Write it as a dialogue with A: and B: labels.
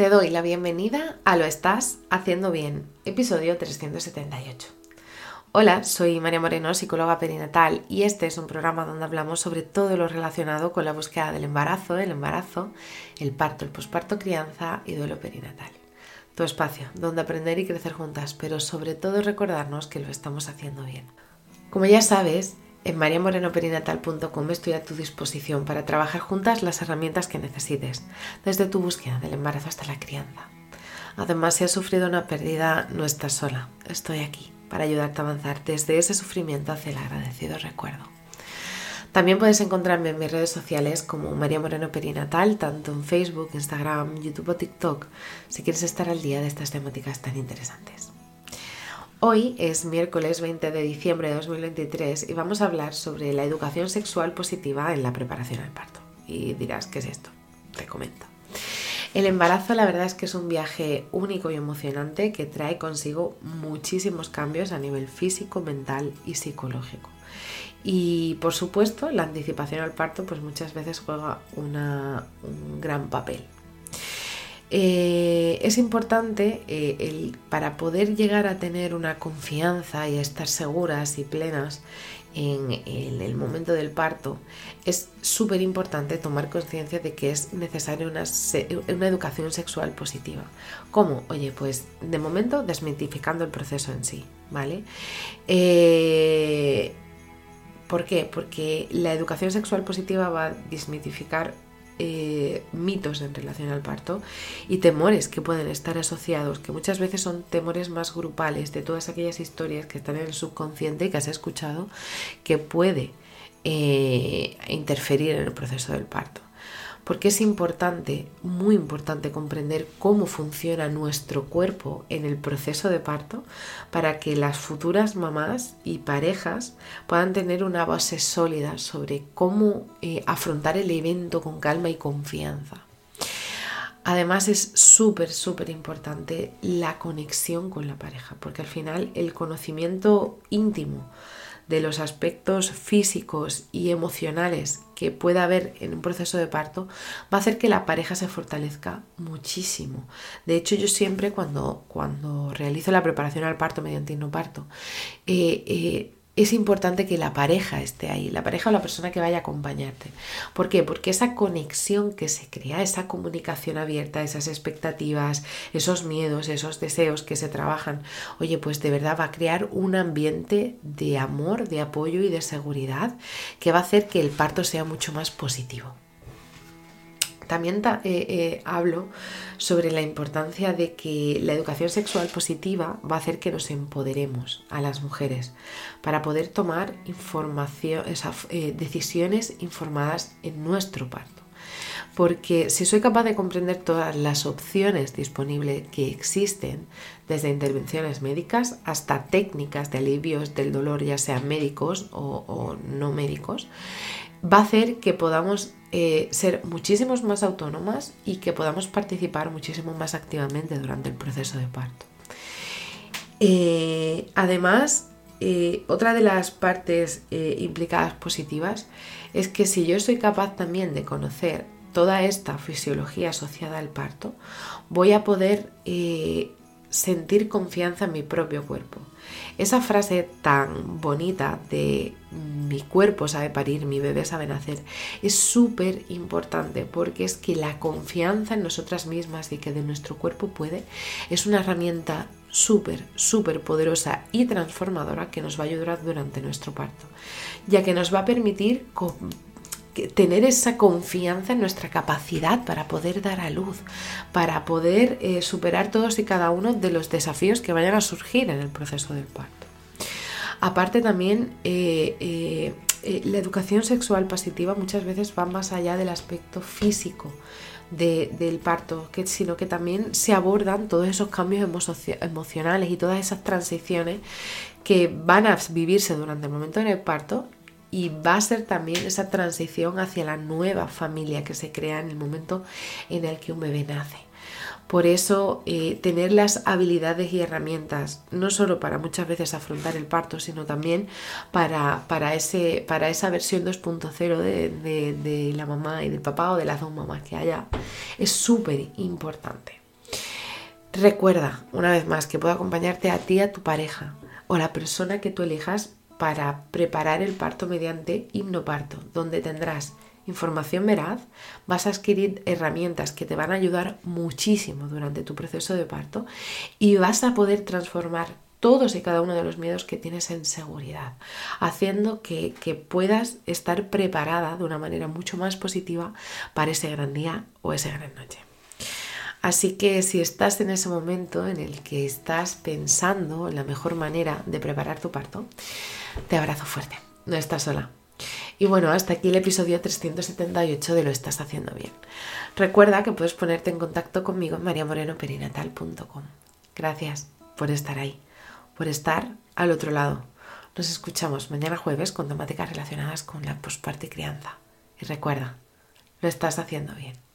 A: Te doy la bienvenida a Lo Estás Haciendo Bien, episodio 378. Hola, soy María Moreno, psicóloga perinatal, y este es un programa donde hablamos sobre todo lo relacionado con la búsqueda del embarazo, el embarazo, el parto, el posparto, crianza y duelo perinatal. Tu espacio, donde aprender y crecer juntas, pero sobre todo recordarnos que lo estamos haciendo bien. Como ya sabes, en mariamorenoperinatal.com estoy a tu disposición para trabajar juntas las herramientas que necesites, desde tu búsqueda del embarazo hasta la crianza. Además, si has sufrido una pérdida, no estás sola. Estoy aquí para ayudarte a avanzar desde ese sufrimiento hacia el agradecido recuerdo. También puedes encontrarme en mis redes sociales como María Moreno Perinatal, tanto en Facebook, Instagram, YouTube o TikTok, si quieres estar al día de estas temáticas tan interesantes. Hoy es miércoles 20 de diciembre de 2023 y vamos a hablar sobre la educación sexual positiva en la preparación al parto. Y dirás, ¿qué es esto? Te comento. El embarazo la verdad es que es un viaje único y emocionante que trae consigo muchísimos cambios a nivel físico, mental y psicológico. Y por supuesto la anticipación al parto pues muchas veces juega un gran papel. Eh, es importante eh, para poder llegar a tener una confianza y estar seguras y plenas en, el momento del parto, es súper importante tomar conciencia de que es necesaria una, educación sexual positiva. ¿Cómo? Oye, pues de momento desmitificando el proceso en sí, ¿vale? Eh, ¿Por qué? Porque la educación sexual positiva va a desmitificar eh, mitos en relación al parto y temores que pueden estar asociados, que muchas veces son temores más grupales de todas aquellas historias que están en el subconsciente y que has escuchado que puede eh, interferir en el proceso del parto porque es importante, muy importante comprender cómo funciona nuestro cuerpo en el proceso de parto para que las futuras mamás y parejas puedan tener una base sólida sobre cómo eh, afrontar el evento con calma y confianza. Además es súper, súper importante la conexión con la pareja, porque al final el conocimiento íntimo de los aspectos físicos y emocionales que pueda haber en un proceso de parto va a hacer que la pareja se fortalezca muchísimo. De hecho, yo siempre cuando, cuando realizo la preparación al parto mediante hipnoparto, eh, eh, es importante que la pareja esté ahí, la pareja o la persona que vaya a acompañarte. ¿Por qué? Porque esa conexión que se crea, esa comunicación abierta, esas expectativas, esos miedos, esos deseos que se trabajan, oye, pues de verdad va a crear un ambiente de amor, de apoyo y de seguridad que va a hacer que el parto sea mucho más positivo. También eh, eh, hablo sobre la importancia de que la educación sexual positiva va a hacer que nos empoderemos a las mujeres para poder tomar información, eh, decisiones informadas en nuestro parto. Porque si soy capaz de comprender todas las opciones disponibles que existen, desde intervenciones médicas hasta técnicas de alivios del dolor, ya sean médicos o no médicos, va a hacer que podamos eh, ser muchísimos más autónomas y que podamos participar muchísimo más activamente durante el proceso de parto. Eh, además, eh, otra de las partes implicadas positivas es que si yo soy capaz también de conocer toda esta fisiología asociada al parto, voy a poder sentir confianza en mi propio cuerpo. Esa frase tan bonita de mi cuerpo sabe parir, mi bebé sabe nacer, es súper importante porque es que la confianza en nosotras mismas y que de nuestro cuerpo puede es una herramienta súper, súper poderosa y transformadora que nos va a ayudar durante nuestro parto, ya que nos va a permitir tener esa confianza en nuestra capacidad para poder dar a luz, para poder eh, superar todos y cada uno de los desafíos que vayan a surgir en el proceso del parto. Aparte también, eh, eh, la educación sexual positiva muchas veces va más allá del aspecto físico del parto, que, sino que también se abordan todos esos cambios emocionales y todas esas transiciones que van a vivirse durante el momento del parto y va a ser también esa transición hacia la nueva familia que se crea en el momento en el que un bebé nace. Por eso, eh, tener las habilidades y herramientas, no solo para muchas veces afrontar el parto, sino también para, para, ese, para esa versión 2.0 de, de la mamá y del papá o de las dos mamás que haya, es súper importante. Recuerda, una vez más, que puedo acompañarte a ti, a tu pareja o a la persona que tú elijas para preparar el parto mediante hipnoparto, donde tendrás información veraz, vas a adquirir herramientas que te van a ayudar muchísimo durante tu proceso de parto y vas a poder transformar todos y cada uno de los miedos que tienes en seguridad, haciendo que, que, puedas estar preparada de una manera mucho más positiva para ese gran día o esa gran noche. Así que si estás en ese momento en el que estás pensando en la mejor manera de preparar tu parto, te abrazo fuerte, no estás sola. Y bueno, hasta aquí el episodio 378 de Lo estás haciendo bien. Recuerda que puedes ponerte en contacto conmigo en mariamorenoperinatal.com. Gracias por estar ahí, por estar al otro lado. Nos escuchamos mañana jueves con temáticas relacionadas con la posparto y crianza. Y recuerda, lo estás haciendo bien.